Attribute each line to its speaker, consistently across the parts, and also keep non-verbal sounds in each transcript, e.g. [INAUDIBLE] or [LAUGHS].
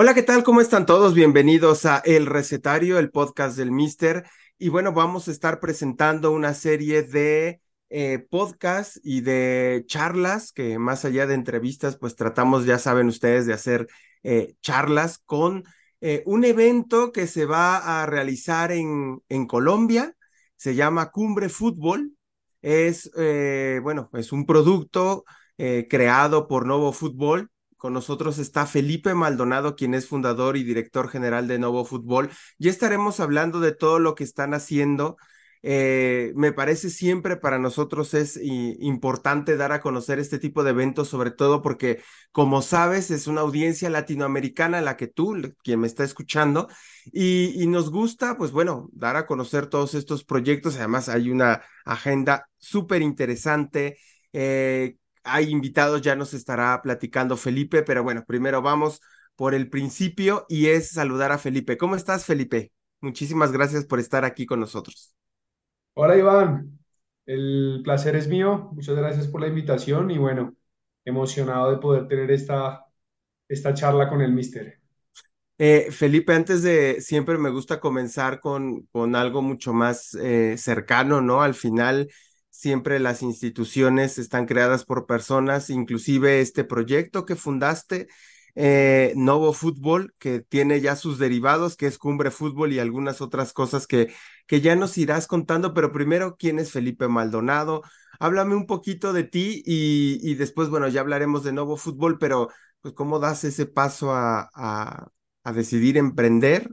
Speaker 1: Hola, ¿qué tal? ¿Cómo están todos? Bienvenidos a El Recetario, el podcast del Mister. Y bueno, vamos a estar presentando una serie de eh, podcasts y de charlas que más allá de entrevistas, pues tratamos, ya saben ustedes, de hacer eh, charlas con eh, un evento que se va a realizar en, Colombia. Se llama Cumbre Fútbol. Es, bueno, es un producto creado por Novo Fútbol con nosotros está Felipe Maldonado, quien es fundador y director general de Novo Fútbol. Ya estaremos hablando de todo lo que están haciendo. Eh, me parece siempre para nosotros es importante dar a conocer este tipo de eventos, sobre todo porque, como sabes, es una audiencia latinoamericana la que tú, quien me está escuchando, y, y nos gusta, pues bueno, dar a conocer todos estos proyectos. Además, hay una agenda súper interesante. Eh, hay invitados, ya nos estará platicando Felipe, pero bueno, primero vamos por el principio y es saludar a Felipe. ¿Cómo estás, Felipe? Muchísimas gracias por estar aquí con nosotros.
Speaker 2: Hola Iván, el placer es mío, muchas gracias por la invitación y bueno, emocionado de poder tener esta, esta charla con el mister.
Speaker 1: Eh, Felipe, antes de, siempre me gusta comenzar con, con algo mucho más eh, cercano, ¿no? Al final, siempre las instituciones están creadas por personas, inclusive este proyecto que fundaste, eh, Novo Fútbol, que tiene ya sus derivados, que es Cumbre Fútbol y algunas otras cosas que, que ya nos irás contando, pero primero, ¿quién es Felipe Maldonado? Háblame un poquito de ti y, y después, bueno, ya hablaremos de Novo Fútbol, pero pues cómo das ese paso a, a, a decidir emprender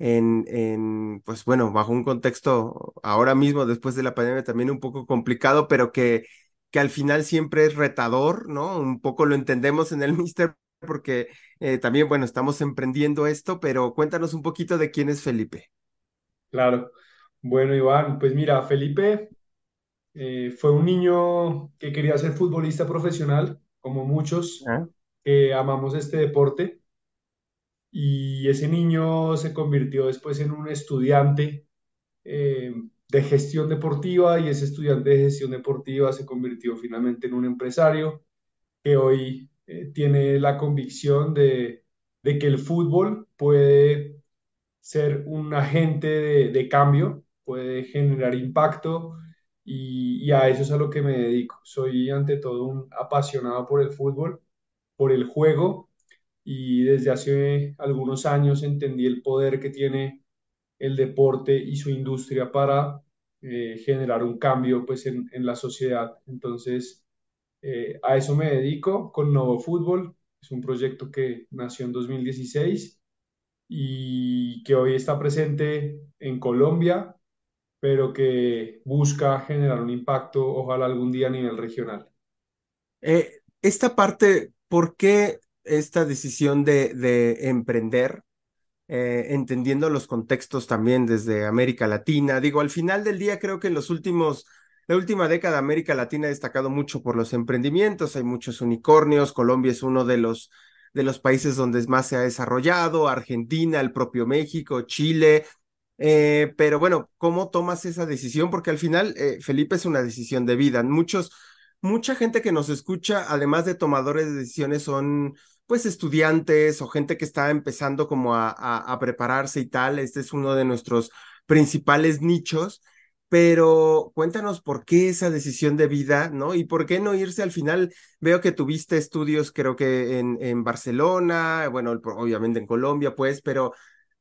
Speaker 1: en, en, pues bueno, bajo un contexto ahora mismo, después de la pandemia, también un poco complicado, pero que, que al final siempre es retador, ¿no? Un poco lo entendemos en el [LAUGHS] Mister, porque eh, también, bueno, estamos emprendiendo esto, pero cuéntanos un poquito de quién es Felipe.
Speaker 2: Claro, bueno Iván, pues mira, Felipe eh, fue un niño que quería ser futbolista profesional, como muchos
Speaker 1: Ah,
Speaker 2: que amamos este deporte, y ese niño se convirtió después en un estudiante eh, de gestión deportiva y ese estudiante de gestión deportiva se convirtió finalmente en un empresario que hoy eh, tiene la convicción de, de, que el fútbol puede ser un agente de, cambio, puede generar impacto y, y, a eso es a lo que me dedico. Soy ante todo un apasionado por el fútbol, por el juego y desde hace algunos años entendí el poder que tiene el deporte y su industria para eh, generar un cambio pues, en, en la sociedad. Entonces, eh, a eso me dedico con Novo Fútbol. Es un proyecto que nació en 2016 y que hoy está presente en Colombia, pero que busca generar un impacto, ojalá algún día a nivel regional.
Speaker 1: eh, esta parte, ¿por qué esta decisión de, de emprender? eh, entendiendo los contextos también desde América Latina. Digo, al final del día creo que en los últimos, la última década América Latina ha destacado mucho por los emprendimientos, hay muchos unicornios, Colombia es uno de los de los países donde más se ha desarrollado, Argentina, el propio México, Chile, eh, pero bueno, ¿cómo tomas esa decisión? Porque al final, eh, Felipe, es una decisión de vida. Muchos, mucha gente que nos escucha, además de tomadores de decisiones, son pues estudiantes o gente que está empezando como a, a, prepararse y tal. Este es uno de nuestros principales nichos. Pero cuéntanos por qué esa decisión de vida, ¿no? Y por qué no irse al final. Veo que tuviste estudios, creo que en Barcelona, bueno, obviamente en Colombia, pues, pero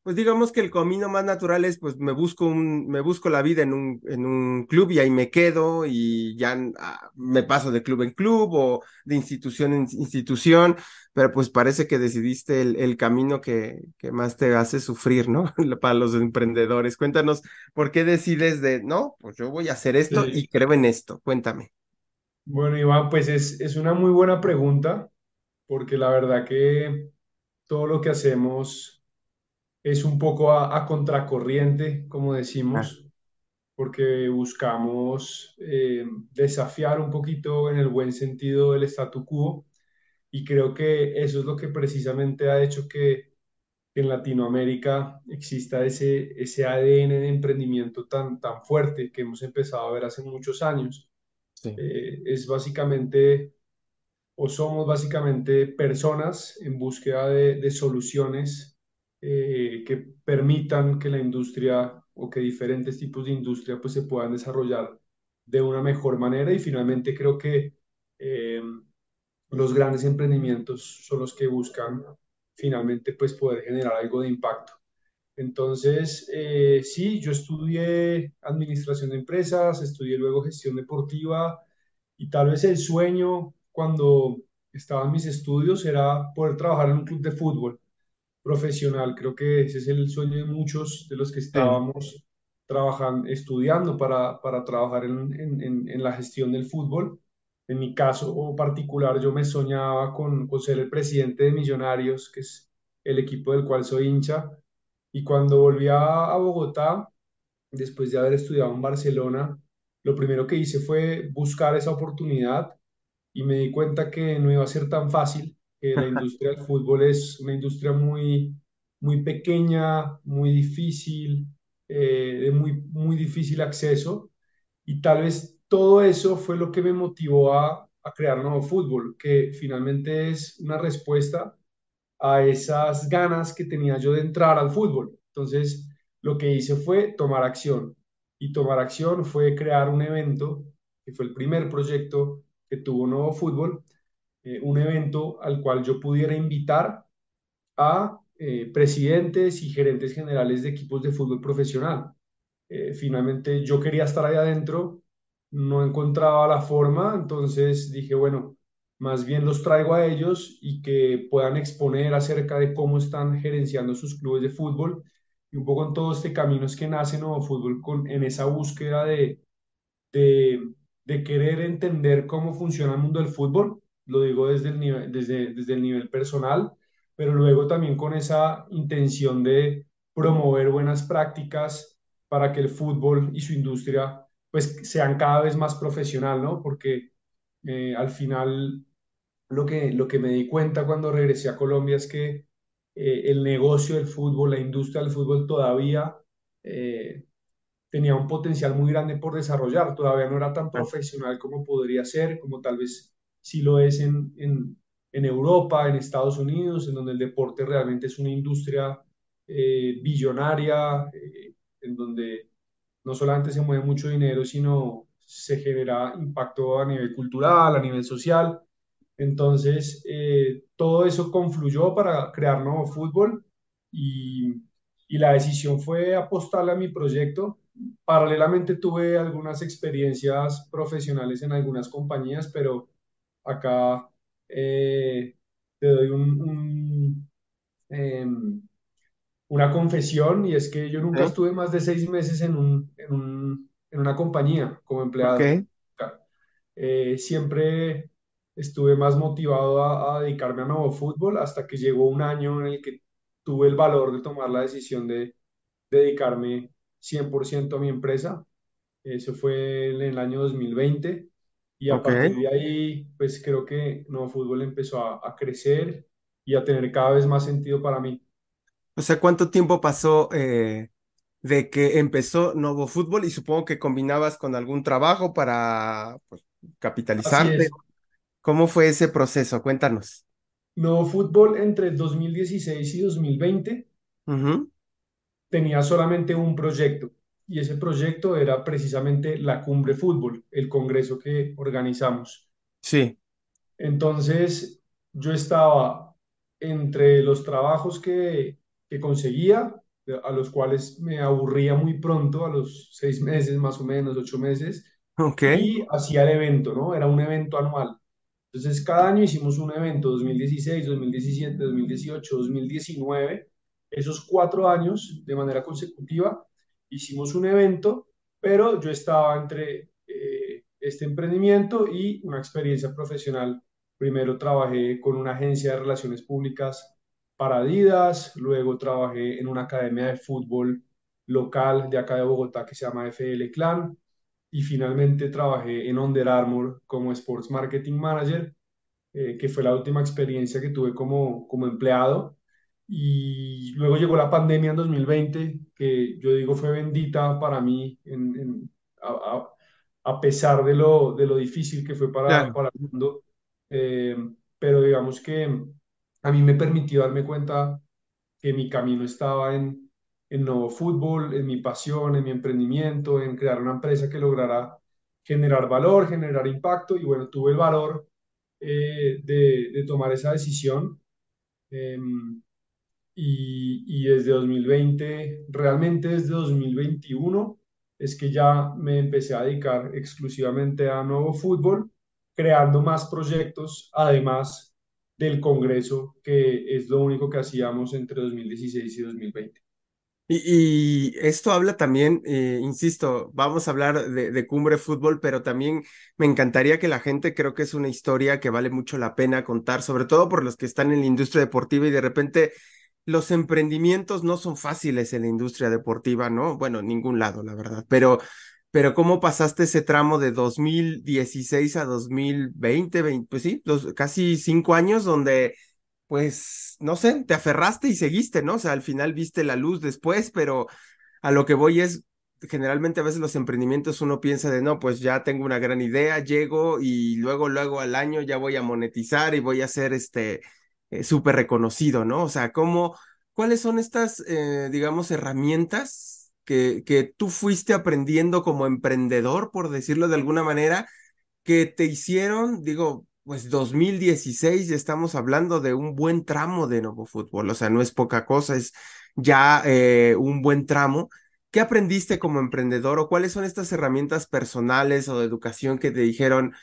Speaker 1: pues digamos que el camino más natural es, pues me busco un, me busco la vida en un, en un club y ahí me quedo y ya ah, me paso de club en club o de institución en institución, pero pues parece que decidiste el, el camino que, que más te hace sufrir, ¿no? [LAUGHS] Para los emprendedores. Cuéntanos, ¿por qué decides de, no, pues yo voy a hacer esto y
Speaker 2: Sí.
Speaker 1: creo en esto? Cuéntame.
Speaker 2: Bueno, Iván, pues es, es una muy buena pregunta, porque la verdad que todo lo que hacemos es un poco a, a contracorriente, como
Speaker 1: Ah,
Speaker 2: decimos, porque buscamos eh, desafiar un poquito en el buen sentido del statu quo y creo que eso es lo que precisamente ha hecho que, que en Latinoamérica exista ese, ese ADN de emprendimiento tan, tan fuerte que hemos empezado a ver hace muchos años.
Speaker 1: sí.
Speaker 2: Eh, es básicamente o somos básicamente personas en búsqueda de, de soluciones eh, que permitan que la industria o que diferentes tipos de industria pues se puedan desarrollar de una mejor manera y finalmente creo que eh, los grandes emprendimientos son los que buscan finalmente pues poder generar algo de impacto. Entonces, eh, sí, yo estudié administración de empresas, estudié luego gestión deportiva y tal vez el sueño cuando estaba en mis estudios era poder trabajar en un club de fútbol profesional. Creo que ese es el sueño de muchos de los que
Speaker 1: Sí,
Speaker 2: estábamos trabajando, estudiando para, para trabajar en, en, en, en la gestión del fútbol. En mi caso particular, yo me soñaba con, con ser el presidente de Millonarios, que es el equipo del cual soy hincha. Y cuando volví a, a Bogotá, después de haber estudiado en Barcelona, lo primero que hice fue buscar esa oportunidad y me di cuenta que no iba a ser tan fácil, que la industria del fútbol es una industria muy, muy pequeña, muy difícil, eh, de muy, muy difícil acceso y tal vez todo eso fue lo que me motivó a, a crear Nuevo Fútbol, que finalmente es una respuesta a esas ganas que tenía yo de entrar al fútbol. Entonces, lo que hice fue tomar acción. Y tomar acción fue crear un evento, que fue el primer proyecto que tuvo Nuevo Fútbol, eh, un evento al cual yo pudiera invitar a eh, presidentes y gerentes generales de equipos de fútbol profesional. Eh, finalmente yo quería estar ahí adentro, no encontraba la forma, entonces dije, bueno, más bien los traigo a ellos y que puedan exponer acerca de cómo están gerenciando sus clubes de fútbol y un poco en todo este camino es que nace Nuevo Fútbol con, en esa búsqueda de, de, de querer entender cómo funciona el mundo del fútbol, lo digo desde el nivel, desde, desde el nivel personal, pero luego también con esa intención de promover buenas prácticas para que el fútbol y su industria pues sean cada vez más profesional, ¿no? Porque eh, al final lo que, lo que me di cuenta cuando regresé a Colombia es que eh, el negocio del fútbol, la industria del fútbol todavía eh, tenía un potencial muy grande por desarrollar, todavía no era tan profesional como podría ser, como tal vez sí lo es en, en, en Europa, en Estados Unidos, en donde el deporte realmente es una industria eh, billonaria, eh, en donde no solamente se mueve mucho dinero, sino se genera impacto a nivel cultural, a nivel social. Entonces, eh, todo eso confluyó para crear nuevo fútbol y, y la decisión fue apostarle a mi proyecto. Paralelamente tuve algunas experiencias profesionales en algunas compañías, pero acá eh, te doy un, un, em, una confesión y es que yo nunca estuve más de seis meses en, un, en, un, en una compañía como empleado.
Speaker 1: ok,
Speaker 2: Eh, siempre estuve más motivado a, a dedicarme a nuevo fútbol hasta que llegó un año en el que tuve el valor de tomar la decisión de dedicarme 100% a mi empresa. Eso fue en el año 2020 y a
Speaker 1: ok.
Speaker 2: partir de ahí, pues creo que Nuevo Fútbol empezó a, a crecer y a tener cada vez más sentido para mí.
Speaker 1: O sea, ¿cuánto tiempo pasó eh, de que empezó Novo Fútbol y supongo que combinabas con algún trabajo para pues, capitalizarte? ¿Cómo fue ese proceso? Cuéntanos.
Speaker 2: Nuevo Fútbol entre 2016 y 2020
Speaker 1: Ujú,
Speaker 2: tenía solamente un proyecto y ese proyecto era precisamente la Cumbre Fútbol, el congreso que organizamos.
Speaker 1: Sí,
Speaker 2: Entonces, yo estaba entre los trabajos que, que conseguía, a los cuales me aburría muy pronto, a los seis meses más o menos, ocho meses,
Speaker 1: ok,
Speaker 2: y hacía el evento, ¿no? Era un evento anual. Entonces, cada año hicimos un evento, 2016, 2017, 2018, 2019. Esos cuatro años, de manera consecutiva, hicimos un evento, pero yo estaba entre eh, este emprendimiento y una experiencia profesional. Primero trabajé con una agencia de relaciones públicas para Adidas, luego trabajé en una academia de fútbol local de acá de Bogotá que se llama FL Clan y finalmente trabajé en Under Armour como Sports Marketing Manager, eh, que fue la última experiencia que tuve como, como empleado. Y luego llegó la pandemia en 2020, que yo digo fue bendita para mí, en, en, a, a, pesar de lo, de lo difícil que fue para,
Speaker 1: claro.
Speaker 2: para el mundo. eh, pero digamos que a mí me permitió darme cuenta que mi camino estaba en, en Novo Fútbol, en mi pasión, en mi emprendimiento, en crear una empresa que lograra generar valor, generar impacto y bueno, tuve el valor eh, de, de tomar esa decisión. em, y, y desde 2020, realmente desde 2021, es que ya me empecé a dedicar exclusivamente a nuevo fútbol, creando más proyectos, además del Congreso, que es lo único que hacíamos entre 2016 y 2020.
Speaker 1: Y, y esto habla también, eh, insisto, vamos a hablar de, de Cumbre Fútbol, pero también me encantaría que la gente, creo que es una historia que vale mucho la pena contar, sobre todo por los que están en la industria deportiva y de repente los emprendimientos no son fáciles en la industria deportiva, ¿no? Bueno, en ningún lado, la verdad, pero, pero ¿cómo pasaste ese tramo de 2016 a 2020, 20, pues sí, casi cinco años donde pues, no sé, te aferraste y seguiste, ¿no? O sea, al final viste la luz después, pero a lo que voy es, generalmente a veces los emprendimientos uno piensa de, no, pues ya tengo una gran idea, llego y luego, luego al año ya voy a monetizar y voy a ser este eh, súper reconocido, ¿no? O sea, ¿cómo, cuáles son estas, eh, digamos, herramientas que, que tú fuiste aprendiendo como emprendedor, por decirlo de alguna manera, que te hicieron, digo, pues 2016 ya estamos hablando de un buen tramo de nuevo fútbol, o sea, no es poca cosa, es ya eh, un buen tramo. ¿Qué aprendiste como emprendedor o cuáles son estas herramientas personales o de educación que te dijeron,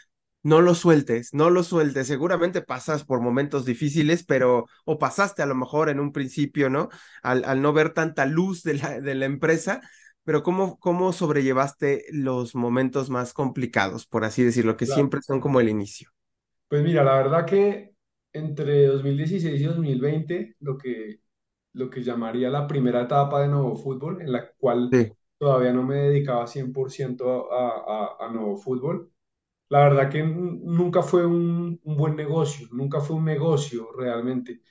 Speaker 1: no lo sueltes, no lo sueltes? Seguramente pasas por momentos difíciles, pero, o pasaste a lo mejor en un principio, ¿no? Al, al no ver tanta luz de la, de la empresa, pero ¿cómo, ¿cómo sobrellevaste los momentos más complicados, por así decirlo, que
Speaker 2: Claro.
Speaker 1: siempre son como el inicio?
Speaker 2: Pues mira, la verdad que entre 2016 y 2020, lo que, lo que llamaría la primera etapa de Nuevo Fútbol, en la cual
Speaker 1: Sí.
Speaker 2: todavía no me dedicaba 100% a, a, a Nuevo Fútbol, La verdad que nunca fue un, un buen negocio, nunca fue un negocio realmente,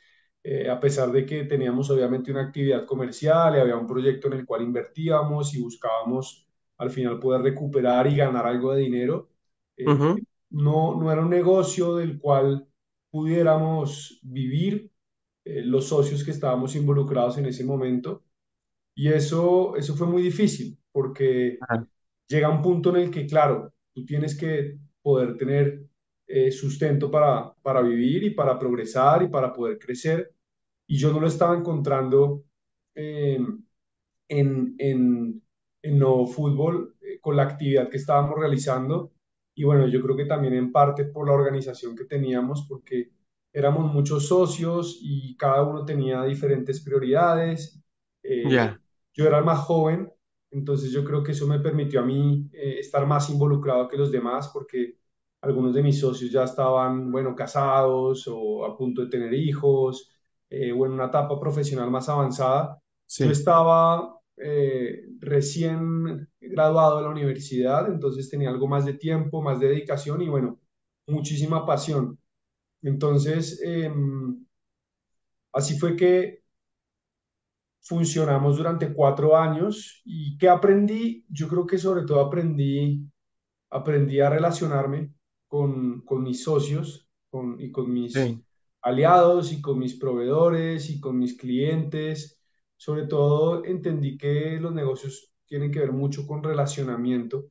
Speaker 2: Eh, a pesar de que teníamos obviamente una actividad comercial y había un proyecto en el cual invertíamos y buscábamos al final poder recuperar y ganar algo de dinero, eh,
Speaker 1: Ujú,
Speaker 2: no, no era un negocio del cual pudiéramos vivir eh, los socios que estábamos involucrados en ese momento y eso, eso fue muy difícil porque
Speaker 1: ajá,
Speaker 2: llega un punto en el que, claro, tú tienes que poder tener eh, sustento para, para vivir y para progresar y para poder crecer. Y yo no lo estaba encontrando eh, en, en, en Novo Fútbol eh, con la actividad que estábamos realizando. Y bueno, yo creo que también en parte por la organización que teníamos, porque éramos muchos socios y cada uno tenía diferentes prioridades.
Speaker 1: Ya,
Speaker 2: yo era el más joven, entonces yo creo que eso me permitió a mí eh, estar más involucrado que los demás, porque algunos de mis socios ya estaban, bueno, casados o a punto de tener hijos, eh, o en una etapa profesional más avanzada. Yo
Speaker 1: sí,
Speaker 2: estaba eh, recién graduado de la universidad, entonces tenía algo más de tiempo, más de dedicación y bueno, muchísima pasión. Entonces, eh, así fue que funcionamos durante cuatro años y ¿qué aprendí? Yo creo que sobre todo aprendí, aprendí a relacionarme con, con mis socios con, y con mis
Speaker 1: sí,
Speaker 2: aliados y con mis proveedores y con mis clientes. Sobre todo entendí que los negocios tienen que ver mucho con relacionamiento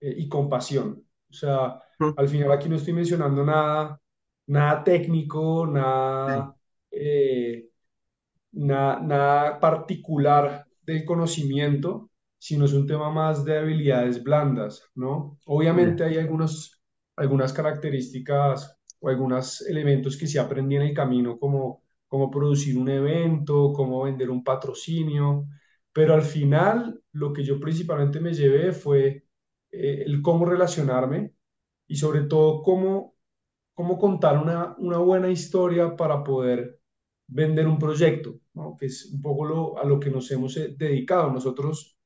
Speaker 2: eh, y con pasión. O sea,
Speaker 1: ujú,
Speaker 2: al final aquí no estoy mencionando nada, nada técnico,
Speaker 1: sí,
Speaker 2: nada... eh, na- nada particular del conocimiento, sino es un tema más de habilidades blandas, ¿no? Obviamente hay algunos, algunas características o algunos elementos que se aprendí en el camino, como cómo producir un evento, cómo vender un patrocinio, pero al final lo que yo principalmente me llevé fue eh, el cómo relacionarme y sobre todo cómo, cómo contar una, una buena historia para poder vender un proyecto, que es un poco a lo que nos hemos eh, dedicado. Nosotros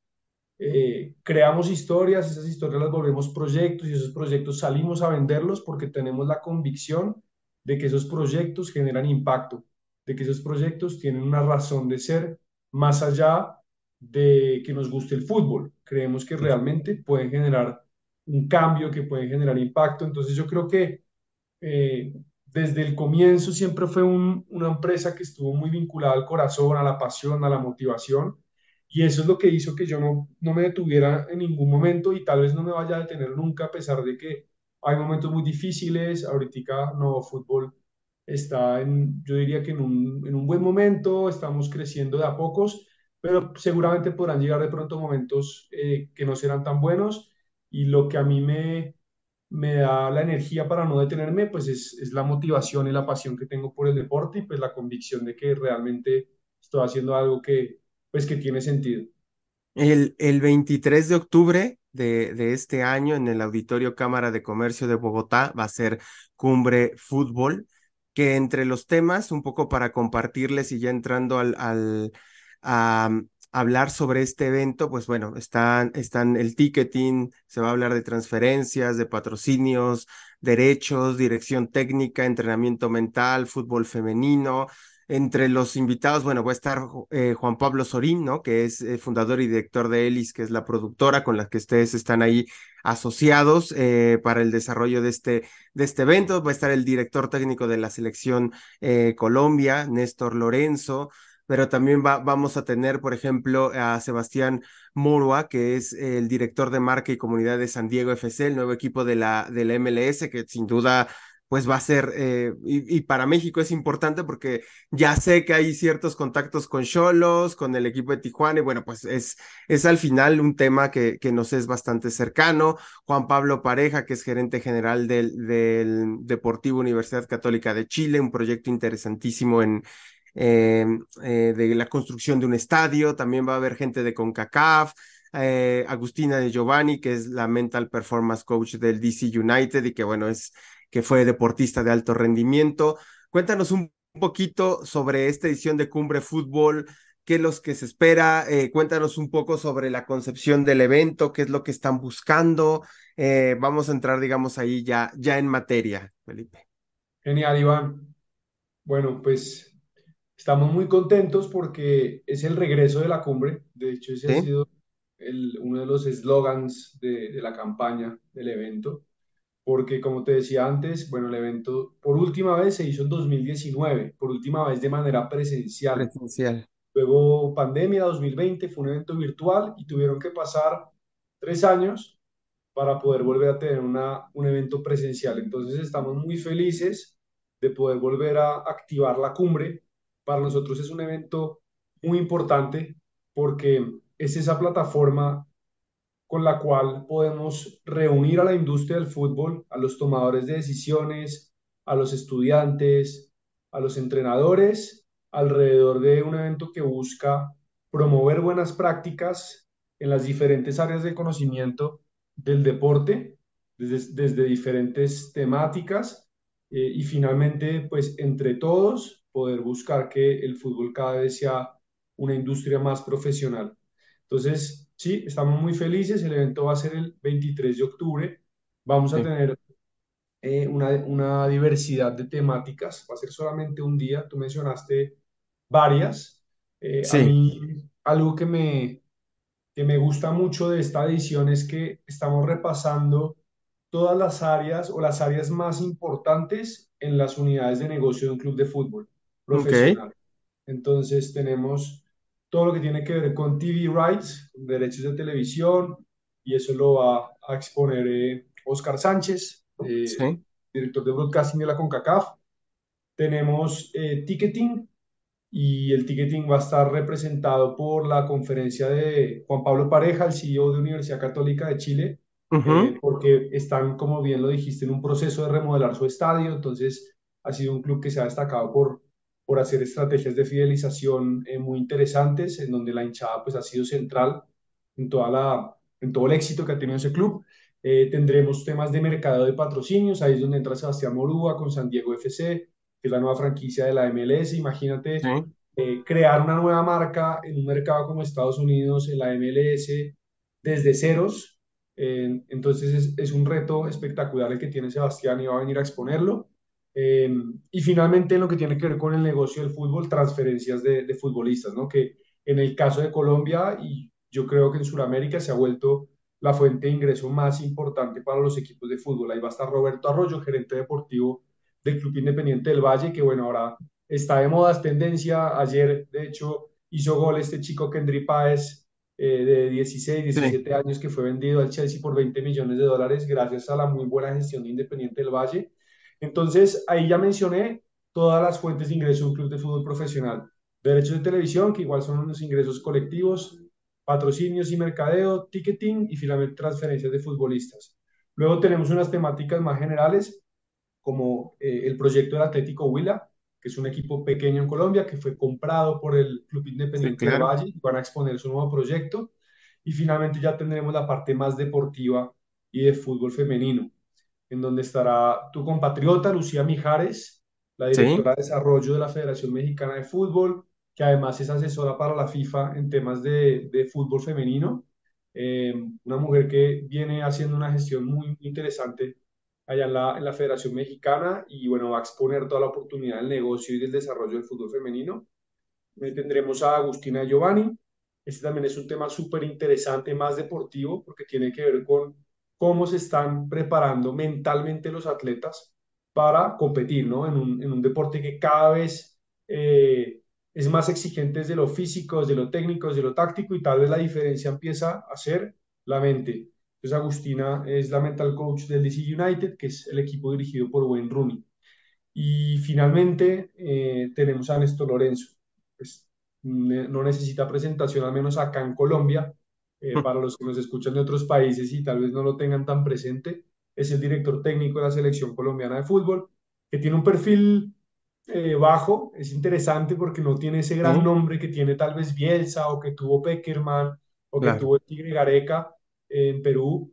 Speaker 2: eh, creamos historias, esas historias las volvemos proyectos y esos proyectos salimos a venderlos porque tenemos la convicción de que esos proyectos generan impacto, de que esos proyectos tienen una razón de ser más allá de que nos guste el fútbol. Creemos que realmente pueden generar un cambio, que pueden generar impacto. Entonces yo creo que eh, desde el comienzo siempre fue un- una empresa que estuvo muy vinculada al corazón, a la pasión, a la motivación. Y eso es lo que hizo que yo no, me detuviera en ningún momento y tal vez no me vaya a detener nunca, a pesar de que hay momentos muy difíciles. Ahorita no fútbol está en, yo diría que en un, en un buen momento, estamos creciendo de a pocos, pero seguramente podrán llegar de pronto momentos eh, que no serán tan buenos. Y lo que a mí me, me da la energía para no detenerme, pues es, es la motivación y la pasión que tengo por el deporte y pues la convicción de que realmente estoy haciendo algo que, pues que tiene sentido.
Speaker 1: El, el 23 de octubre de, de este año en el Auditorio Cámara de Comercio de Bogotá va a ser Cumbre Fútbol, que entre los temas, un poco para compartirles y ya entrando al, al a, hablar sobre este evento, pues bueno, están, están el ticketing, se va a hablar de transferencias, de patrocinios, derechos, dirección técnica, entrenamiento mental, fútbol femenino, entre los invitados, bueno, va a estar eh, Juan Pablo Sorín, ¿no? Que es eh, fundador y director de Elis, que es la productora con la que ustedes están ahí asociados eh, para el desarrollo de este, de este evento. Va a estar el director técnico de la selección Colombia, Néstor Lorenzo, pero también va, vamos a tener, por ejemplo, a Sebastián Morua, que es el director de marca y comunidad de San Diego FC, el nuevo equipo de la, MLS, que sin duda pues va a ser, eh, y, y, para México es importante porque ya sé que hay ciertos contactos con Cholos, con el equipo de Tijuana, y bueno, pues es, es al final un tema que, que nos es bastante cercano. Juan Pablo Pareja, que es gerente general del, del Deportivo Universidad Católica de Chile, un proyecto interesantísimo en, eh, eh, de la construcción de un estadio, también va a haber gente de CONCACAF, eh, Agustina de Giovanni, que es la Mental Performance Coach del DC United y que bueno, es que fue deportista de alto rendimiento. Cuéntanos un poquito sobre esta edición de Cumbre Fútbol, qué es lo que se espera, eh, cuéntanos un poco sobre la concepción del evento, qué es lo que están buscando. Vamos a entrar, digamos, ahí ya, ya en materia, Felipe.
Speaker 2: Genial, Iván. Bueno, pues estamos muy contentos porque es el regreso de la cumbre. De hecho, ese ha
Speaker 1: ¿Sí?
Speaker 2: sido el, uno de los eslogans de, de la campaña del evento. porque como te decía antes, bueno, el evento por última vez se hizo en 2019, por última vez de manera presencial.
Speaker 1: Presencial.
Speaker 2: Luego pandemia 2020 fue un evento virtual y tuvieron que pasar tres años para poder volver a tener una, un evento presencial. Entonces estamos muy felices de poder volver a activar la cumbre. Para nosotros es un evento muy importante porque es esa plataforma con la cual podemos reunir a la industria del fútbol, a los tomadores de decisiones, a los estudiantes, a los entrenadores, alrededor de un evento que busca promover buenas prácticas en las diferentes áreas de conocimiento del deporte, desde, diferentes temáticas, eh, y finalmente, pues entre todos, poder buscar que el fútbol cada vez sea una industria más profesional. Entonces, sí, estamos muy felices. El evento va a ser el 23 de octubre. Vamos a
Speaker 1: Sí.
Speaker 2: tener eh, una, una diversidad de temáticas. Va a ser solamente un día. Tú mencionaste varias. Eh, a
Speaker 1: Sí.
Speaker 2: mí, algo que me, que me gusta mucho de esta edición es que estamos repasando todas las áreas o las áreas más importantes en las unidades de negocio de un club de fútbol Profesional. Entonces tenemos todo lo que tiene que ver con TV rights, derechos de televisión, y eso lo va a exponer eh, Oscar Sánchez, eh,
Speaker 1: Sí.
Speaker 2: director de broadcasting de la CONCACAF. Tenemos eh, ticketing, y el ticketing va a estar representado por la conferencia de Juan Pablo Pareja, el CEO de Universidad Católica de Chile,
Speaker 1: Ujú.
Speaker 2: eh, porque están, como bien lo dijiste, en un proceso de remodelar su estadio, entonces ha sido un club que se ha destacado por, por hacer estrategias de fidelización eh, muy interesantes, en donde la hinchada pues, ha sido central en, toda la, en todo el éxito que ha tenido ese club. Eh, tendremos temas de mercado de patrocinios, ahí es donde entra Sebastián Morúa con San Diego FC, que es la nueva franquicia de la MLS.
Speaker 1: Sí.
Speaker 2: Imagínate eh, crear una nueva marca en un mercado como Estados Unidos, en la MLS, desde ceros. Eh, entonces es, es, un reto espectacular el que tiene Sebastián y va a venir a exponerlo. Eh, y finalmente, en lo que tiene que ver con el negocio del fútbol, transferencias de, de futbolistas, ¿no? que en el caso de Colombia y yo creo que en Sudamérica se ha vuelto la fuente de ingreso más importante para los equipos de fútbol. Ahí va a estar Roberto Arroyo, gerente deportivo del Club Independiente del Valle, que bueno, ahora está de moda, es tendencia. Ayer, de hecho, hizo gol este chico Kendry Páez, eh, de 16,
Speaker 1: Sí,
Speaker 2: 17 años, que fue vendido al Chelsea por 20 millones de dólares gracias a la muy buena gestión de Independiente del Valle. Entonces, ahí ya mencioné todas las fuentes de ingreso de un club de fútbol profesional. Derechos de televisión, que igual son los ingresos colectivos, patrocinios y mercadeo, ticketing y finalmente transferencias de futbolistas. Luego tenemos unas temáticas más generales, como eh, el proyecto del Atlético Huila, que es un equipo pequeño en Colombia que fue comprado por el Club
Speaker 1: sí,
Speaker 2: Independiente del
Speaker 1: claro.
Speaker 2: Valle y van a exponer su nuevo proyecto. Y finalmente ya tendremos la parte más deportiva y de fútbol femenino, en donde estará tu compatriota Lucía Mijares, la
Speaker 1: Sí,
Speaker 2: directora de desarrollo de la Federación Mexicana de Fútbol, que además es asesora para la FIFA en temas de, de fútbol femenino. Eh, una mujer que viene haciendo una gestión muy interesante allá en la, en la Federación Mexicana y bueno, va a exponer toda la oportunidad del negocio y del desarrollo del fútbol femenino. Eh, tendremos a Agustina Giovanni. Este también es un tema súper interesante, más deportivo, porque tiene que ver con cómo se están preparando mentalmente los atletas para competir, ¿no? En un, en un deporte que cada vez eh, es más exigente desde lo físico, desde lo técnico, desde lo táctico, y tal vez la diferencia empieza a ser la mente. Entonces, Agustina es la mental coach del DC United, que es el equipo dirigido por Wayne Rooney. Y finalmente eh, tenemos a Néstor Lorenzo. Pues, ne- no necesita presentación, al menos acá en Colombia, eh, para los que nos escuchan de otros países y tal vez no lo tengan tan presente. Es el director técnico de la selección colombiana de fútbol, que tiene un perfil eh, bajo. Es interesante porque no tiene ese gran
Speaker 1: sí,
Speaker 2: nombre que tiene tal vez Bielsa o que tuvo Peckerman o que
Speaker 1: claro.
Speaker 2: tuvo el Tigre Gareca eh, en Perú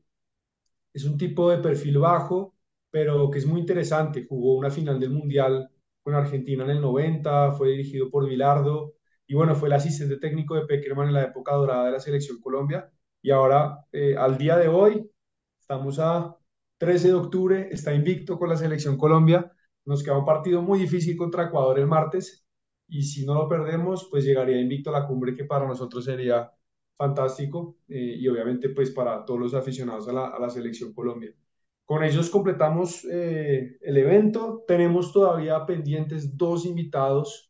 Speaker 2: es un tipo de perfil bajo, pero que es muy interesante. Jugó una final del Mundial con Argentina en el 90, fue dirigido por Bilardo y bueno, fue el asistente técnico de Peckerman en la época dorada de la selección Colombia. Y ahora, eh, al día de hoy, estamos a 13 de octubre, está invicto con la selección Colombia. Nos queda un partido muy difícil contra Ecuador el martes y si no lo perdemos, pues llegaría invicto a la cumbre que para nosotros sería fantástico eh, y obviamente pues para todos los aficionados a la, selección Colombia. Con ellos completamos eh, el evento. Tenemos todavía pendientes dos invitados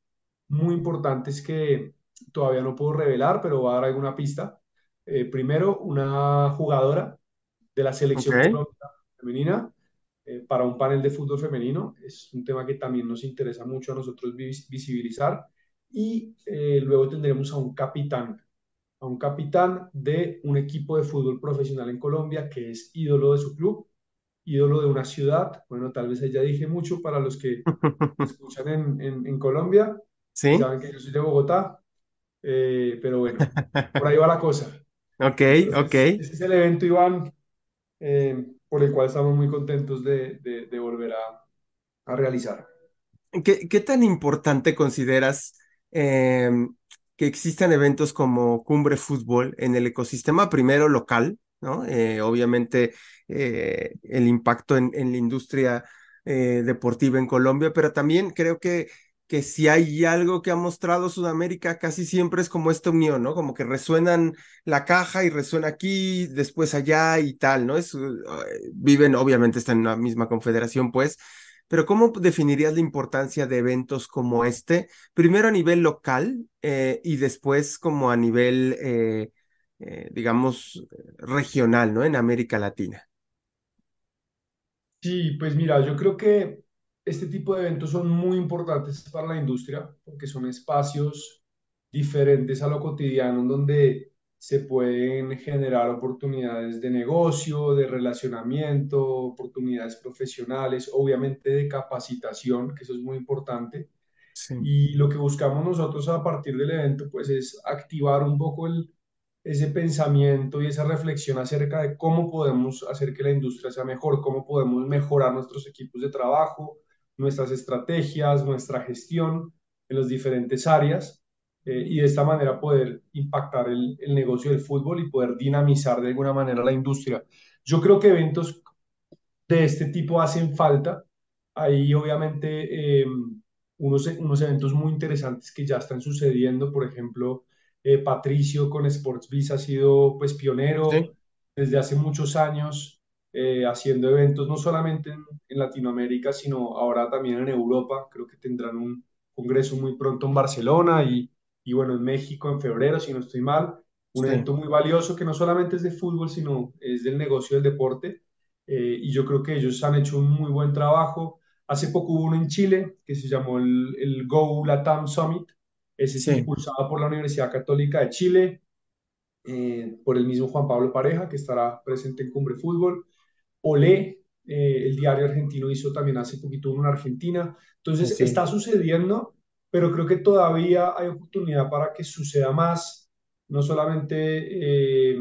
Speaker 2: muy importantes que todavía no puedo revelar, pero va a dar alguna pista. Eh, primero, una jugadora de la selección Colombia femenina eh, para un panel de fútbol femenino. Es un tema que también nos interesa mucho a nosotros vis visibilizar. Y eh, luego tendremos a un capitán a un capitán de un equipo de fútbol profesional en Colombia que es ídolo de su club, ídolo de una ciudad. Bueno, tal vez ya dije mucho para los que [LAUGHS] escuchan en, en, en Colombia
Speaker 1: Sí,
Speaker 2: saben que yo soy de Bogotá, eh, pero bueno, por ahí va la cosa.
Speaker 1: ok, [LAUGHS] ok.
Speaker 2: Entonces, ese es el evento, Iván, eh, por el cual estamos muy contentos de, de, de volver a, a realizar.
Speaker 1: ¿Qué, qué tan importante consideras em, que existan eventos como Cumbre Fútbol en el ecosistema primero local, ¿no? Eh, obviamente eh, el impacto en, en la industria eh, deportiva en Colombia, pero también creo que, que si hay algo que ha mostrado Sudamérica casi siempre es como esta unión, ¿no? Como que resuenan la caja y resuena aquí, después allá y tal, ¿no? Es, uh, viven, obviamente están en la misma confederación, pues pero ¿cómo definirías la importancia de eventos como este? Primero a nivel local eh, y después como a nivel, eh, eh, digamos, regional, ¿no? En América Latina.
Speaker 2: Sí, pues mira, yo creo que este tipo de eventos son muy importantes para la industria porque son espacios diferentes a lo cotidiano donde se pueden generar oportunidades de negocio, de relacionamiento, oportunidades profesionales, obviamente de capacitación, que eso es muy importante.
Speaker 1: Sí.
Speaker 2: Y lo que buscamos nosotros a partir del evento, pues es activar un poco el, ese pensamiento y esa reflexión acerca de cómo podemos hacer que la industria sea mejor, cómo podemos mejorar nuestros equipos de trabajo, nuestras estrategias, nuestra gestión en las diferentes áreas eh, y de esta manera poder impactar el, el negocio del fútbol y poder dinamizar de alguna manera la industria. Yo creo que eventos de este tipo hacen falta. Hay obviamente eh, unos, unos eventos muy interesantes que ya están sucediendo. Por ejemplo, eh, Patricio con Sports ha sido pues pionero
Speaker 1: Sí.
Speaker 2: desde hace muchos años eh, haciendo eventos no solamente en, en Latinoamérica, sino ahora también en Europa. Creo que tendrán un congreso muy pronto en Barcelona y, y bueno, en México en febrero, si no estoy mal. Un
Speaker 1: sí,
Speaker 2: evento muy valioso que no solamente es de fútbol, sino es del negocio del deporte. Eh, y yo creo que ellos han hecho un muy buen trabajo. Hace poco hubo uno en Chile que se llamó el, el Go Latam Summit. Ese es
Speaker 1: sí,
Speaker 2: impulsado por la Universidad Católica de Chile eh, por el mismo Juan Pablo Pareja, que estará presente en Cumbre Fútbol. Olé, eh, el diario argentino, hizo también hace poquito uno en Argentina. Entonces,
Speaker 1: sí,
Speaker 2: está sucediendo, pero creo que todavía hay oportunidad para que suceda más, no solamente eh,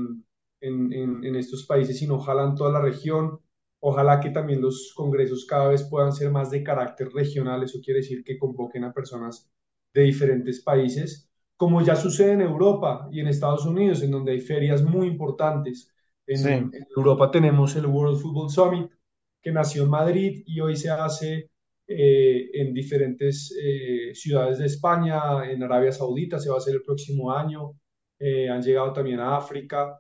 Speaker 2: en, en, en estos países, sino ojalá en toda la región. Ojalá que también los congresos cada vez puedan ser más de carácter regional. Eso quiere decir que convoquen a personas de diferentes países como ya sucede en Europa y en Estados Unidos, en donde hay ferias muy importantes. En,
Speaker 1: sí,
Speaker 2: en Europa tenemos el World Football Summit, que nació en Madrid y hoy se hace eh, en diferentes eh, ciudades de España, en Arabia Saudita se va a hacer el próximo año, eh, han llegado también a África.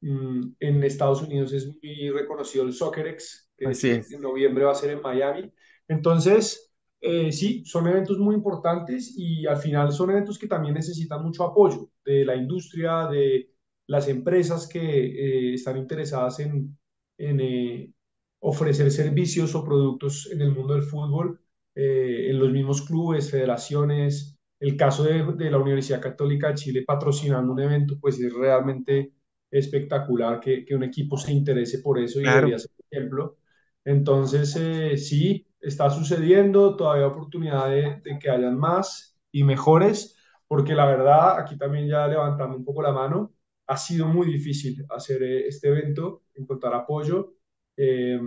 Speaker 2: Mm, en Estados Unidos es muy reconocido el SoccerX, que
Speaker 1: así es.
Speaker 2: en noviembre va a ser en Miami. Entonces, eh, sí, son eventos muy importantes y al final son eventos que también necesitan mucho apoyo de la industria, de las empresas que eh, están interesadas en, en eh, ofrecer servicios o productos en el mundo del fútbol, eh, en los mismos clubes, federaciones. El caso de, de, la Universidad Católica de Chile patrocinando un evento, pues es realmente espectacular que, que un equipo se interese por eso y
Speaker 1: Claro.
Speaker 2: debería ser ejemplo. Entonces, eh, sí, está sucediendo, todavía hay oportunidad de, de, que hayan más y mejores, porque la verdad, aquí también ya levantando un poco la mano, ha sido muy difícil hacer eh, este evento, encontrar apoyo, eh,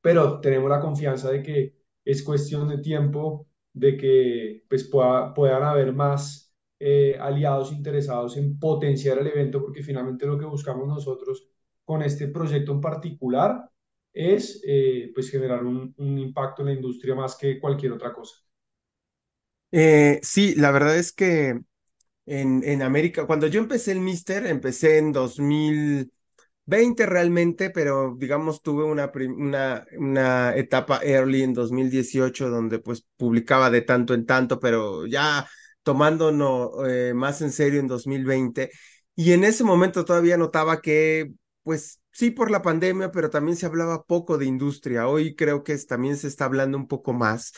Speaker 2: pero tenemos la confianza de que es cuestión de tiempo, de que pues, pueda, puedan haber más eh, aliados interesados en potenciar el evento, porque finalmente lo que buscamos nosotros con este proyecto en particular es pues generar un, impacto en la industria más que cualquier otra cosa.
Speaker 1: Sí, la verdad es que en, en América, cuando yo empecé el Mister, empecé en 2020 realmente, pero digamos tuve una, una, una etapa early en 2018 donde pues publicaba de tanto en tanto, pero ya tomándonos eh, más en serio en 2020. Y en ese momento todavía notaba que pues sí por la pandemia, pero también se hablaba poco de industria. Hoy creo que también se está hablando un poco más.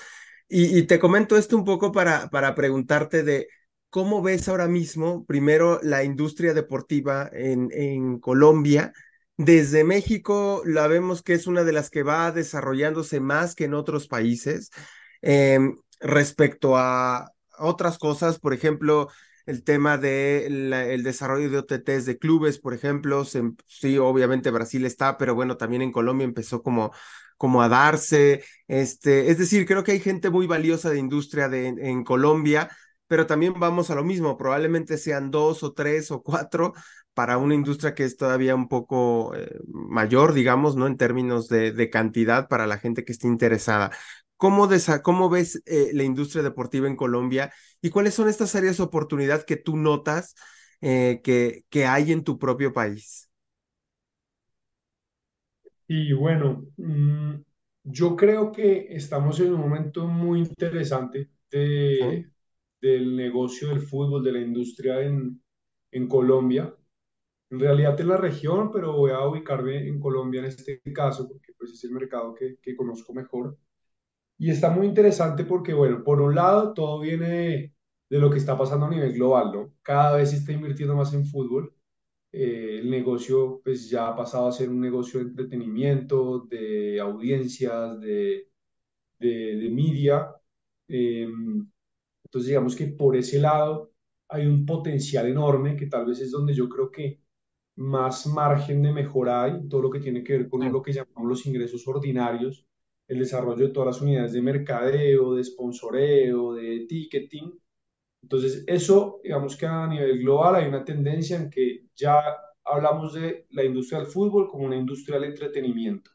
Speaker 1: Y, y te comento esto un poco para, para preguntarte de ¿Cómo ves ahora mismo, primero, la industria deportiva en, Colombia? Desde México la vemos que es una de las que va desarrollándose más que en otros países. Em, respecto a otras cosas, por ejemplo, el tema del el desarrollo de OTTs de clubes, por ejemplo, sí, obviamente Brasil está, pero bueno, también en Colombia empezó como, como a darse. Este, es decir, creo que hay gente muy valiosa de industria de, en Colombia pero también vamos a lo mismo, probablemente sean dos o tres o cuatro para una industria que es todavía un poco eh, mayor, digamos, ¿no? En términos de, de, cantidad para la gente que esté interesada. ¿Cómo, cómo ves eh, la industria deportiva en Colombia y cuáles son estas áreas de oportunidad que tú notas eh, que, que hay en tu propio país?
Speaker 2: Y bueno, mmm, yo creo que estamos en un momento muy interesante
Speaker 1: ¿Sí?
Speaker 2: De, del negocio del fútbol, de la industria en, en Colombia. En realidad en la región, pero voy a ubicarme en Colombia en este caso, porque pues es el mercado que, conozco mejor. Y está muy interesante porque, bueno, por un lado, todo viene de, lo que está pasando a nivel global, ¿no? Cada vez se está invirtiendo más en fútbol. Eh, el negocio, pues ya ha pasado a ser un negocio de entretenimiento, de audiencias, de, de, de media. Eh, entonces, digamos que por ese lado hay un potencial enorme que tal vez es donde yo creo que más margen de mejora hay, todo lo que tiene que ver con lo que llamamos los ingresos ordinarios, el desarrollo de todas las unidades de mercadeo, de sponsoreo, de ticketing. Entonces, eso, digamos que a nivel global hay una tendencia en que ya hablamos de la industria del fútbol como una industria del entretenimiento.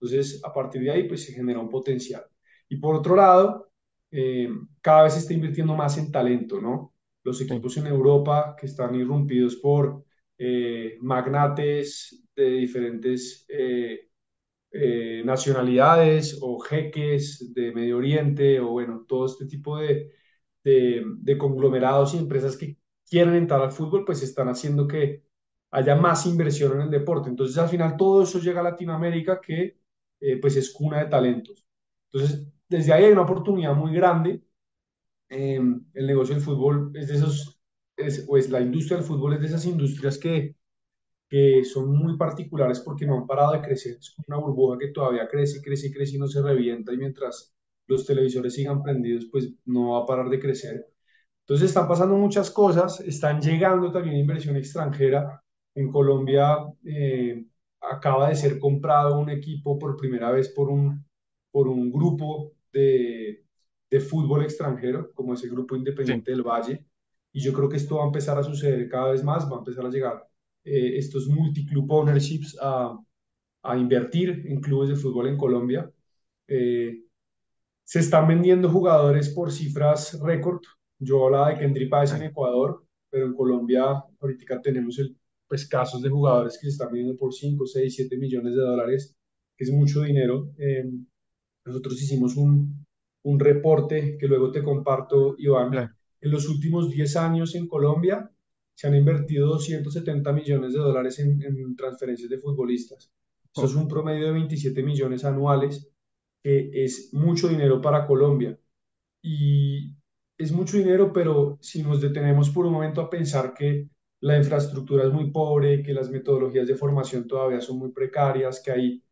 Speaker 2: Entonces, a partir de ahí, pues se genera un potencial. Y por otro lado, eh, cada vez se está invirtiendo más en talento, ¿no? Los equipos en Europa que están irrumpidos por eh, magnates de diferentes eh, eh, nacionalidades o jeques de Medio Oriente o bueno, todo este tipo de, de, de conglomerados y empresas que quieren entrar al fútbol, pues están haciendo que haya más inversión en el deporte. Entonces, al final, todo eso llega a Latinoamérica, que eh, pues es cuna de talentos. Entonces, desde ahí hay una oportunidad muy grande. Eh, el negocio del fútbol es de esos, es, pues la industria del fútbol es de esas industrias que, que son muy particulares porque no han parado de crecer. Es una burbuja que todavía crece, crece, crece y no se revienta y mientras los televisores sigan prendidos, pues no va a parar de crecer. Entonces están pasando muchas cosas, están llegando también inversión extranjera. En Colombia eh, acaba de ser comprado un equipo por primera vez por un, por un grupo de, de fútbol extranjero, como ese grupo
Speaker 1: Sí,
Speaker 2: independiente del Valle. Y yo creo que esto va a empezar a suceder cada vez más, va a empezar a llegar eh, estos multi-club ownerships a, a invertir en clubes de fútbol en Colombia. Eh, se están vendiendo jugadores por cifras récord. Yo hablaba de Kendry Páez en Ecuador, pero en Colombia ahorita tenemos el, pues, casos de jugadores que se están vendiendo por 5, 6, 7 millones de dólares, que es mucho dinero. Eh, nosotros hicimos un, un reporte que luego te comparto, Iván.
Speaker 1: claro.
Speaker 2: En los últimos 10 años en Colombia se han invertido 270 millones de dólares en, en transferencias de futbolistas. Esto es
Speaker 1: Uf,
Speaker 2: un promedio de 27 millones anuales que es mucho dinero para Colombia. Y es mucho dinero, pero si nos detenemos por un momento a pensar que la infraestructura es muy pobre, que las metodologías de formación todavía son muy precarias, que hay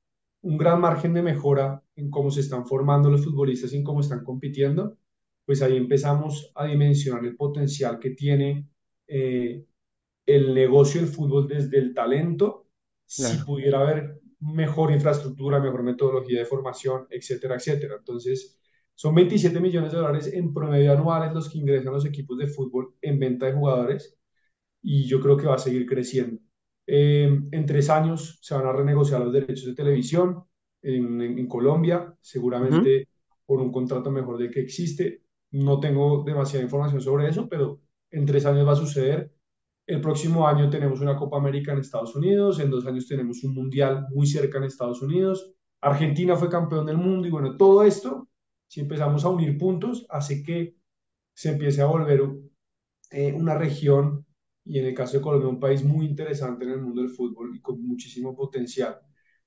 Speaker 2: un gran margen de mejora en cómo se están formando los futbolistas y en cómo están compitiendo, pues ahí empezamos a dimensionar el potencial que tiene eh, el negocio del fútbol desde el talento, si pudiera haber mejor infraestructura, mejor metodología de formación, etcétera, etcétera. Entonces, son 27 millones de dólares en promedio anuales los que ingresan los equipos de fútbol en venta de jugadores y yo creo que va a seguir creciendo. Eh, en tres años se van a renegociar los derechos de televisión en, Colombia, seguramente por un contrato mejor del que existe. No tengo demasiada información sobre eso, pero en tres años va a suceder. El próximo año tenemos una Copa América en Estados Unidos, en dos años tenemos un Mundial muy cerca en Estados Unidos. Argentina fue campeón del mundo y bueno, todo esto, si empezamos a unir puntos, hace que se empiece a volver eh, una región y en el caso de Colombia un país muy interesante en el mundo del fútbol y con muchísimo potencial.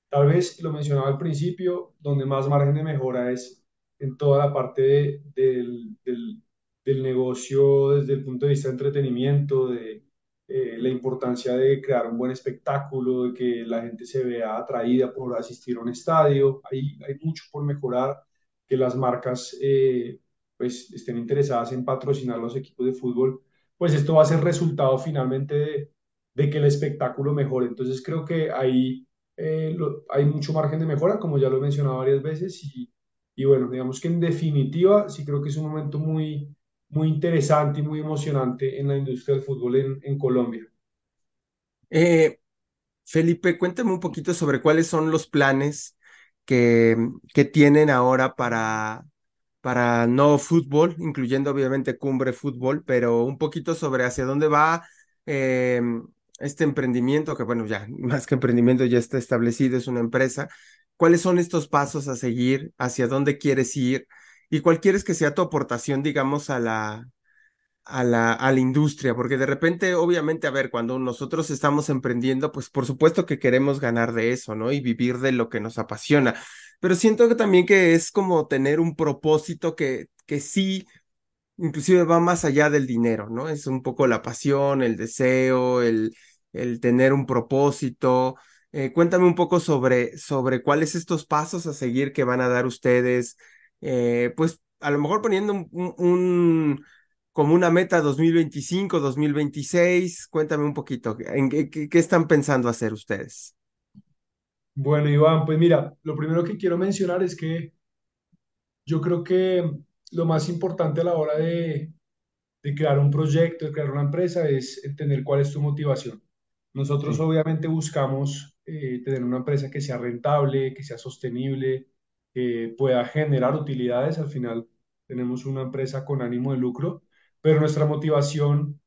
Speaker 2: Tal vez lo mencionaba al principio, donde más margen de mejora es en toda la parte de, del, del, del, negocio desde el punto de vista de entretenimiento, de eh, la importancia de crear un buen espectáculo, de que la gente se vea atraída por asistir a un estadio. Hay, hay mucho por mejorar, que las marcas eh, pues estén interesadas en patrocinar los equipos de fútbol pues esto va a ser resultado finalmente de, que el espectáculo mejore. Entonces creo que ahí eh, hay mucho margen de mejora, como ya lo he mencionado varias veces, y, bueno, digamos que en definitiva sí creo que es un momento muy, muy interesante y muy emocionante en la industria del fútbol en, en Colombia.
Speaker 1: Eh, Felipe, cuéntame un poquito sobre cuáles son los planes que, que tienen ahora para, para no fútbol, incluyendo obviamente Cumbre Fútbol, pero un poquito sobre hacia dónde va eh, este emprendimiento, que bueno, ya [LAUGHS] más que emprendimiento ya está establecido, es una empresa. ¿Cuáles son estos pasos a seguir? ¿Hacia dónde quieres ir? ¿Y cuál quieres que sea tu aportación, digamos, a la, a la, a la industria, porque de repente, obviamente, a ver, cuando nosotros estamos emprendiendo, pues por supuesto que queremos ganar de eso, ¿no? Y vivir de lo que nos apasiona, pero siento que también que es como tener un propósito que, que sí, inclusive va más allá del dinero, ¿no? Es un poco la pasión, el deseo, el, el tener un propósito. Eh, cuéntame un poco sobre, sobre cuáles estos pasos a seguir que van a dar ustedes, eh, pues a lo mejor poniendo un, como una meta 2025, 2026. Cuéntame un poquito, ¿en qué, qué están pensando hacer ustedes?
Speaker 2: Bueno, Iván, pues mira, lo primero que quiero mencionar es que yo creo que lo más importante a la hora de, de crear un proyecto, de crear una empresa, es entender cuál es tu motivación. Nosotros
Speaker 1: Sí,
Speaker 2: obviamente buscamos eh, tener una empresa que sea rentable, que sea sostenible, que pueda generar utilidades. Al final tenemos una empresa con ánimo de lucro, pero nuestra motivación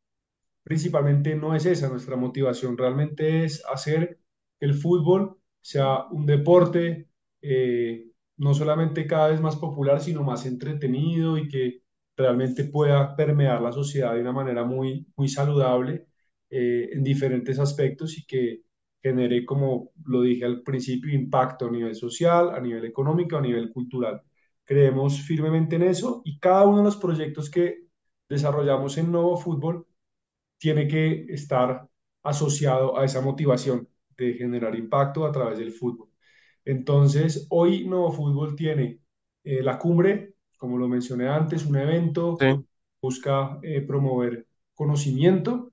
Speaker 2: principalmente no es esa. Nuestra motivación realmente es hacer que el fútbol sea un deporte eh, no solamente cada vez más popular, sino más entretenido y que realmente pueda permear la sociedad de una manera muy, muy saludable eh, en diferentes aspectos y que genere, como lo dije al principio, impacto a nivel social, a nivel económico, a nivel cultural. Creemos firmemente en eso y cada uno de los proyectos que desarrollamos en Novo Fútbol tiene que estar asociado a esa motivación de generar impacto a través del fútbol. Entonces, hoy Nuevo Fútbol tiene eh, la cumbre, como lo mencioné antes, un evento que busca eh, promover conocimiento.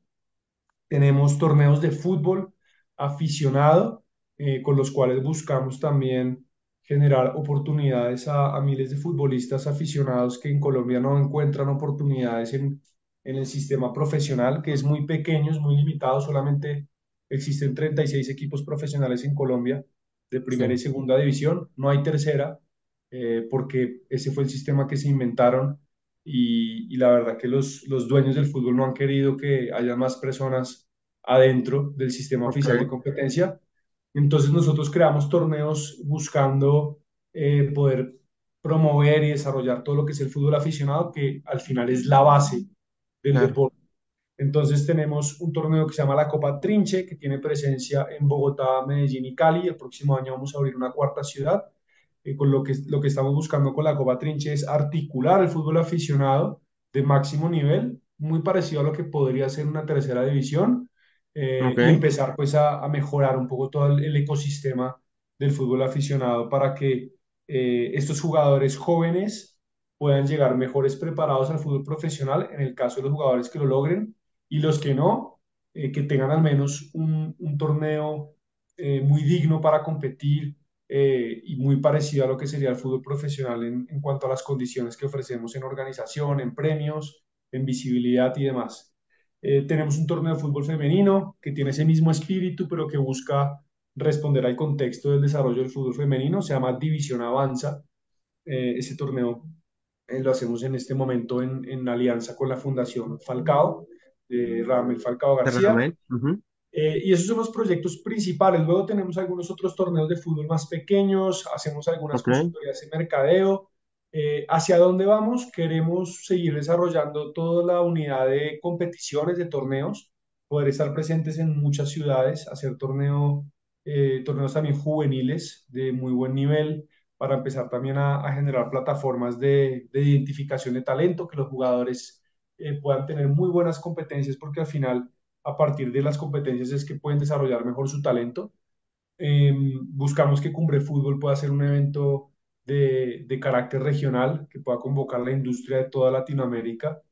Speaker 2: Tenemos torneos de fútbol aficionado, eh, con los cuales buscamos también generar oportunidades a, a miles de futbolistas aficionados que en Colombia no encuentran oportunidades en, en el sistema profesional, que es muy pequeño, es muy limitado, solamente existen 36 equipos profesionales en Colombia de primera y segunda división, no hay tercera, eh, porque ese fue el sistema que se inventaron y, y la verdad que los, los dueños del fútbol no han querido que haya más personas adentro del sistema oficial de competencia. Entonces nosotros creamos torneos buscando eh, poder promover y desarrollar todo lo que es el fútbol aficionado, que al final es la base del
Speaker 1: claro,
Speaker 2: deporte. Entonces tenemos un torneo que se llama la Copa Trinche, que tiene presencia en Bogotá, Medellín y Cali. El próximo año vamos a abrir una cuarta ciudad. Eh, con lo que, lo que estamos buscando con la Copa Trinche es articular el fútbol aficionado de máximo nivel, muy parecido a lo que podría ser una tercera división, eh, y empezar pues a, a, mejorar un poco todo el, el, ecosistema del fútbol aficionado para que eh, estos jugadores jóvenes puedan llegar mejores preparados al fútbol profesional, en el caso de los jugadores que lo logren, y los que no, eh, que tengan al menos un, torneo eh, muy digno para competir eh, y muy parecido a lo que sería el fútbol profesional en, cuanto a las condiciones que ofrecemos en organización, en premios, en visibilidad y demás. Tenemos un torneo de fútbol femenino que tiene ese mismo espíritu, pero que busca responder al contexto del desarrollo del fútbol femenino. Se llama División Avanza. Ese torneo lo hacemos en este momento en, en, alianza con la Fundación Falcao, de Ramel Falcao
Speaker 1: de
Speaker 2: García. Eh, y esos son los proyectos principales. Luego tenemos algunos otros torneos de fútbol más pequeños, hacemos algunas
Speaker 1: ok,
Speaker 2: consultorías en mercadeo. Eh, ¿Hacia dónde vamos? Queremos seguir desarrollando toda la unidad de competiciones, de torneos, poder estar presentes en muchas ciudades, hacer torneo, eh, torneos también juveniles de muy buen nivel, para empezar también a, a generar plataformas de, de, identificación de talento, que los jugadores eh, puedan tener muy buenas competencias, porque al final a partir de las competencias es que pueden desarrollar mejor su talento. Eh, buscamos que Cumbre Fútbol pueda ser un evento de, de, carácter regional, que pueda convocar la industria de toda Latinoamérica.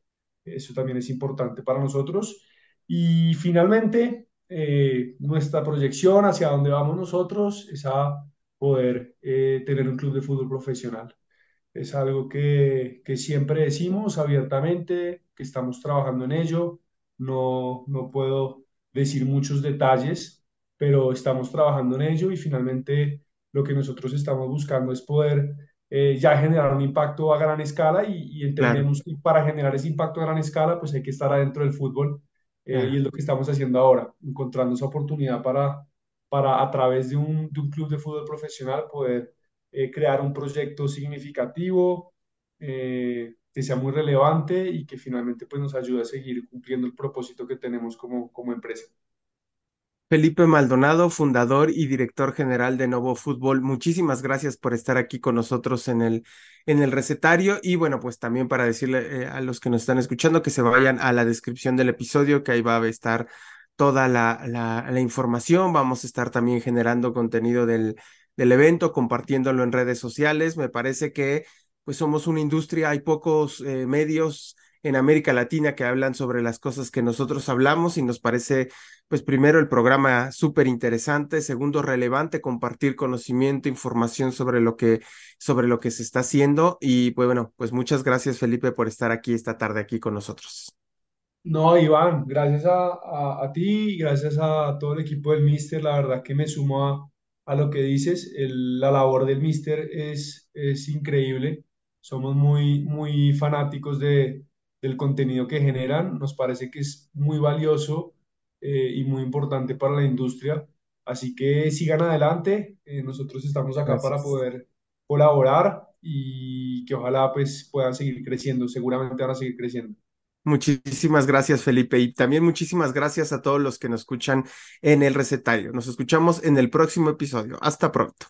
Speaker 2: Eso también es importante para nosotros. Y finalmente, eh, nuestra proyección hacia dónde vamos nosotros es a poder eh, tener un club de fútbol profesional. Es algo que, que siempre decimos abiertamente, que estamos trabajando en ello. No, no puedo decir muchos detalles, pero estamos trabajando en ello y finalmente lo que nosotros estamos buscando es poder eh, ya generar un impacto a gran escala y, y,
Speaker 1: claro,
Speaker 2: entendemos que para generar ese impacto a gran escala pues hay que estar adentro del fútbol eh, y es lo que estamos haciendo ahora, encontrando esa oportunidad para, para a través de un, de un club de fútbol profesional poder eh, crear un proyecto significativo, eh, que sea muy relevante y que finalmente pues, nos ayude a seguir cumpliendo el propósito que tenemos como, como empresa.
Speaker 1: Felipe Maldonado, fundador y director general de Novo Fútbol, muchísimas gracias por estar aquí con nosotros en el, en el recetario y bueno, pues también para decirle eh, a los que nos están escuchando que se vayan a la descripción del episodio, que ahí va a estar toda la, la, la información, vamos a estar también generando contenido del, del evento, compartiéndolo en redes sociales, me parece que pues somos una industria, hay pocos eh, medios en América Latina que hablan sobre las cosas que nosotros hablamos y nos parece pues primero el programa súper interesante, segundo relevante compartir conocimiento, información sobre lo que sobre lo que se está haciendo. Y pues bueno, pues muchas gracias Felipe por estar aquí esta tarde aquí con nosotros.
Speaker 2: No, Iván, gracias a, a, ti y gracias a todo el equipo del Mister, la verdad que me sumo a, a lo que dices, el- la labor del Mister es, es increíble, somos muy, muy fanáticos de, del contenido que generan, nos parece que es muy valioso eh, y muy importante para la industria. Así que sigan adelante, eh, nosotros estamos acá para poder colaborar y que ojalá pues puedan seguir creciendo, seguramente van a seguir creciendo.
Speaker 1: Muchísimas gracias, Felipe. Y también muchísimas gracias a todos los que nos escuchan en el recetario. Nos escuchamos en el próximo episodio. Hasta pronto.